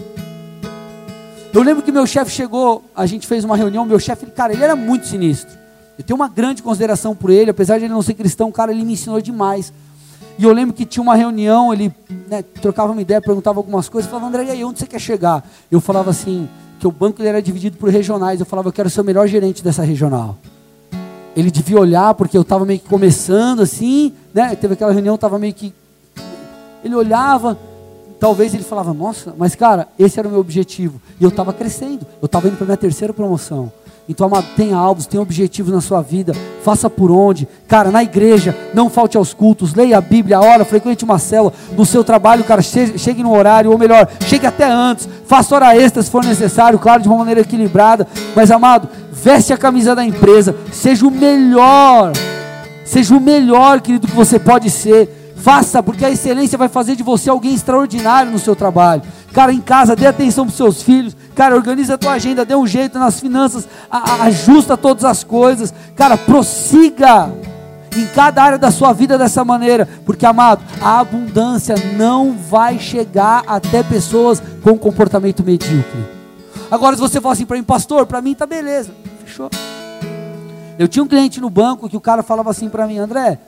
A: Eu lembro que meu chefe chegou, a gente fez uma reunião, meu chefe, cara, ele era muito sinistro. Eu tenho uma grande consideração por ele, apesar de ele não ser cristão, cara, ele me ensinou demais. E eu lembro que tinha uma reunião, ele né, trocava uma ideia, perguntava algumas coisas, falava, André, e aí, onde você quer chegar? Eu falava assim, que o banco ele era dividido por regionais, eu falava, eu quero ser o melhor gerente dessa regional ele devia olhar, porque eu estava meio que começando assim, né? Teve aquela reunião, estava meio que. Ele olhava, talvez ele falava, nossa, mas cara, esse era o meu objetivo. E eu estava crescendo, eu estava indo para minha terceira promoção. Então, amado, tenha alvos, tenha objetivos na sua vida, faça por onde. Cara, na igreja, não falte aos cultos, leia a Bíblia, ora, frequente uma célula. No seu trabalho, cara, chegue, no horário, ou melhor, chegue até antes, faça hora extra se for necessário, claro, de uma maneira equilibrada. Mas, amado, veste a camisa da empresa, seja o melhor, seja o melhor, querido, que você pode ser. Faça, porque a excelência vai fazer de você alguém extraordinário no seu trabalho. Cara, em casa, dê atenção para seus filhos. Cara, organiza a tua agenda, dê um jeito nas finanças, a, a, ajusta todas as coisas. Cara, prossiga em cada área da sua vida dessa maneira, porque amado, a abundância não vai chegar até pessoas com comportamento medíocre. Agora, se você falar assim para mim, pastor, para mim tá beleza, fechou. Eu tinha um cliente no banco que o cara falava assim para mim, André,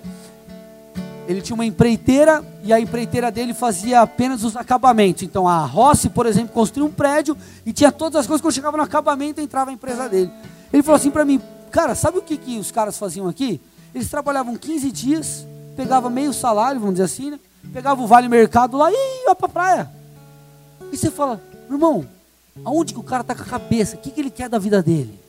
A: ele tinha uma empreiteira e a empreiteira dele fazia apenas os acabamentos. Então a Rossi, por exemplo, construiu um prédio e tinha todas as coisas. Quando chegava no acabamento, entrava a empresa dele. Ele falou assim para mim, cara, sabe o que, que os caras faziam aqui? Eles trabalhavam 15 dias, pegava meio salário, vamos dizer assim, né? Pegava o vale mercado lá e ia para praia. E você fala, irmão, aonde que o cara está com a cabeça? O que, que ele quer da vida dele?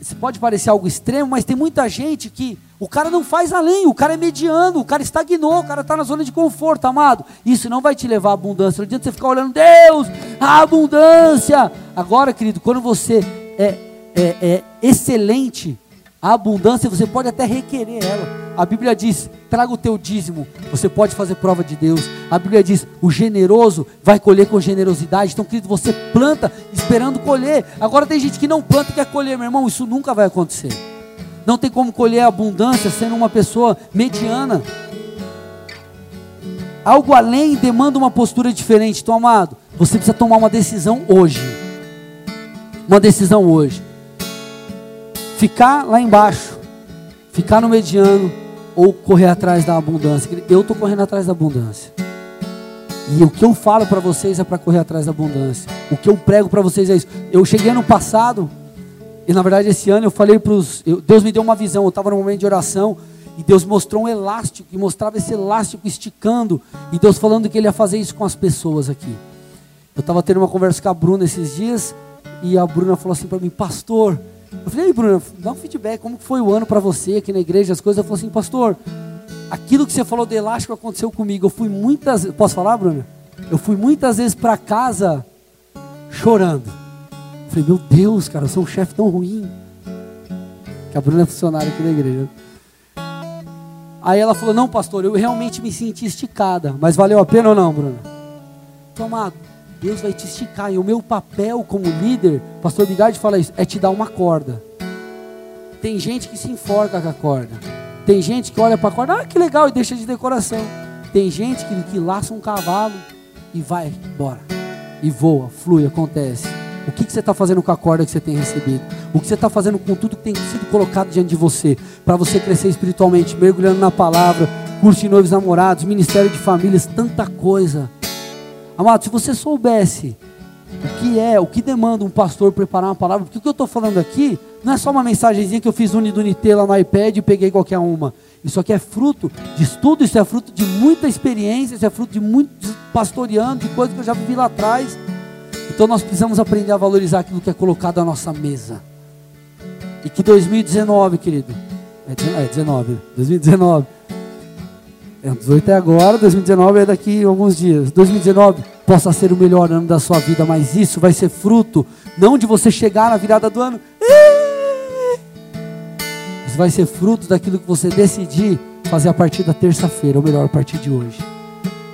A: Isso pode parecer algo extremo, mas tem muita gente que o cara não faz além, o cara é mediano, o cara estagnou, o cara está na zona de conforto, amado. Isso não vai te levar à abundância. Não adianta você ficar olhando, Deus, a abundância. Agora, querido, quando você é, é, é excelente, a abundância você pode até requerer ela. A Bíblia diz: traga o teu dízimo, você pode fazer prova de Deus. A Bíblia diz: o generoso vai colher com generosidade. Então, querido, você planta esperando colher. Agora tem gente que não planta e quer colher, meu irmão, isso nunca vai acontecer. Não tem como colher a abundância sendo uma pessoa mediana. Algo além demanda uma postura diferente. Então, amado, você precisa tomar uma decisão hoje. Uma decisão hoje. Ficar lá embaixo, ficar no mediano ou correr atrás da abundância. Eu estou correndo atrás da abundância. E o que eu falo para vocês é para correr atrás da abundância. O que eu prego para vocês é isso. Eu cheguei no passado, e na verdade esse ano eu falei para os. Deus me deu uma visão. Eu estava no momento de oração. E Deus mostrou um elástico. E mostrava esse elástico esticando. E Deus falando que Ele ia fazer isso com as pessoas aqui. Eu estava tendo uma conversa com a Bruna esses dias. E a Bruna falou assim para mim: Pastor, eu falei, Bruno, dá um feedback, como foi o ano para você aqui na igreja, as coisas. Eu falei assim, pastor, aquilo que você falou do elástico aconteceu comigo. Eu fui muitas, posso falar, Bruno? Eu fui muitas vezes para casa chorando. Eu falei, meu Deus, cara, eu sou um chefe tão ruim. Que a Bruna é funcionária aqui da igreja. Aí ela falou, não, pastor, eu realmente me senti esticada, mas valeu a pena ou não, Bruno? Tomado. Deus vai te esticar. E o meu papel como líder, pastor Bigard fala isso, é te dar uma corda. Tem gente que se enforca com a corda. Tem gente que olha para a corda, ah, que legal, e deixa de decoração. Tem gente que, que laça um cavalo e vai embora. E voa, flui, acontece. O que, que você está fazendo com a corda que você tem recebido? O que você está fazendo com tudo que tem sido colocado diante de você, para você crescer espiritualmente, mergulhando na palavra, curso de noivos namorados, ministério de famílias, tanta coisa. Amado, se você soubesse o que é, o que demanda um pastor preparar uma palavra, porque o que eu estou falando aqui não é só uma mensagenzinha que eu fiz unidunité lá no iPad e peguei qualquer uma. Isso aqui é fruto de estudo, isso é fruto de muita experiência, isso é fruto de muito pastoreando, de coisas que eu já vivi lá atrás. Então nós precisamos aprender a valorizar aquilo que é colocado à nossa mesa. E que 2019, querido, é 19, 2019 é, 18 é agora, 2019 é daqui a alguns dias. 2019 possa ser o melhor ano da sua vida, mas isso vai ser fruto não de você chegar na virada do ano. Isso vai ser fruto daquilo que você decidir fazer a partir da terça-feira, ou melhor, a partir de hoje.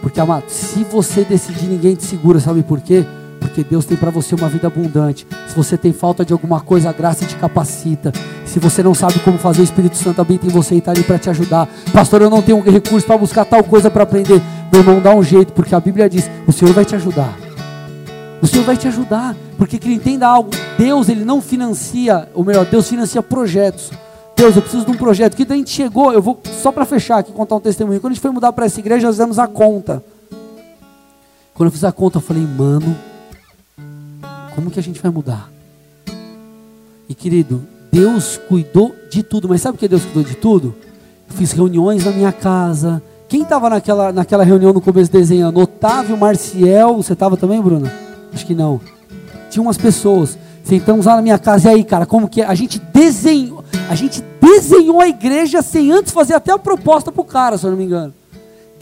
A: Porque, amado, se você decidir, ninguém te segura, sabe por quê? Porque Deus tem para você uma vida abundante. Se você tem falta de alguma coisa, a graça te capacita. Se você não sabe como fazer, o Espírito Santo habita em você e está ali para te ajudar. Pastor, eu não tenho recurso para buscar tal coisa para aprender. Meu irmão, dá um jeito, porque a Bíblia diz: o Senhor vai te ajudar. O Senhor vai te ajudar, porque que entenda algo, Deus ele não financia, ou melhor, Deus financia projetos. Deus, eu preciso de um projeto. Que a gente chegou, eu vou só para fechar aqui contar um testemunho. Quando a gente foi mudar para essa igreja, nós fizemos a conta. Quando eu fiz a conta, eu falei, mano, como que a gente vai mudar? E querido, Deus cuidou de tudo, mas sabe o que Deus cuidou de tudo? Eu fiz reuniões na minha casa. Quem estava naquela, naquela reunião no começo desenhando? Otávio, Marciel, você estava também, Bruna? Acho que não. Tinha umas pessoas. Sentamos lá na minha casa, e aí, cara, como que é? A gente desenhou, a gente desenhou a igreja sem antes fazer até a proposta para o cara, se eu não me engano.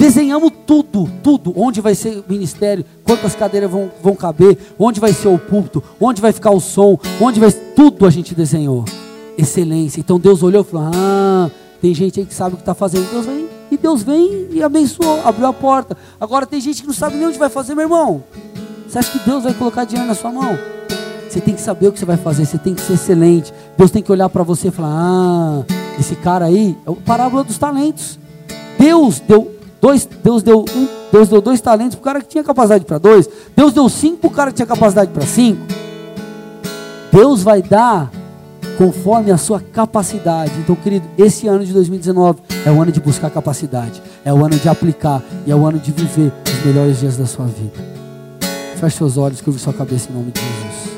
A: Desenhamos tudo, tudo. Onde vai ser o ministério, quantas cadeiras vão, vão caber, onde vai ser o púlpito, onde vai ficar o som, onde vai. Tudo a gente desenhou. Excelência. Então Deus olhou e falou: Ah, tem gente aí que sabe o que está fazendo. Deus vem, e Deus vem e abençoou, abriu a porta. Agora tem gente que não sabe nem onde vai fazer, meu irmão. Você acha que Deus vai colocar dinheiro na sua mão? Você tem que saber o que você vai fazer, você tem que ser excelente. Deus tem que olhar para você e falar: Ah, esse cara aí é o parábola dos talentos. Deus deu Dois, Deus, deu um, Deus deu dois talentos para o cara que tinha capacidade para dois. Deus deu cinco para o cara que tinha capacidade para cinco. Deus vai dar conforme a sua capacidade. Então, querido, esse ano de 2019 é o ano de buscar capacidade, é o ano de aplicar e é o ano de viver os melhores dias da sua vida. Feche seus olhos, que eu sua cabeça em nome de Jesus.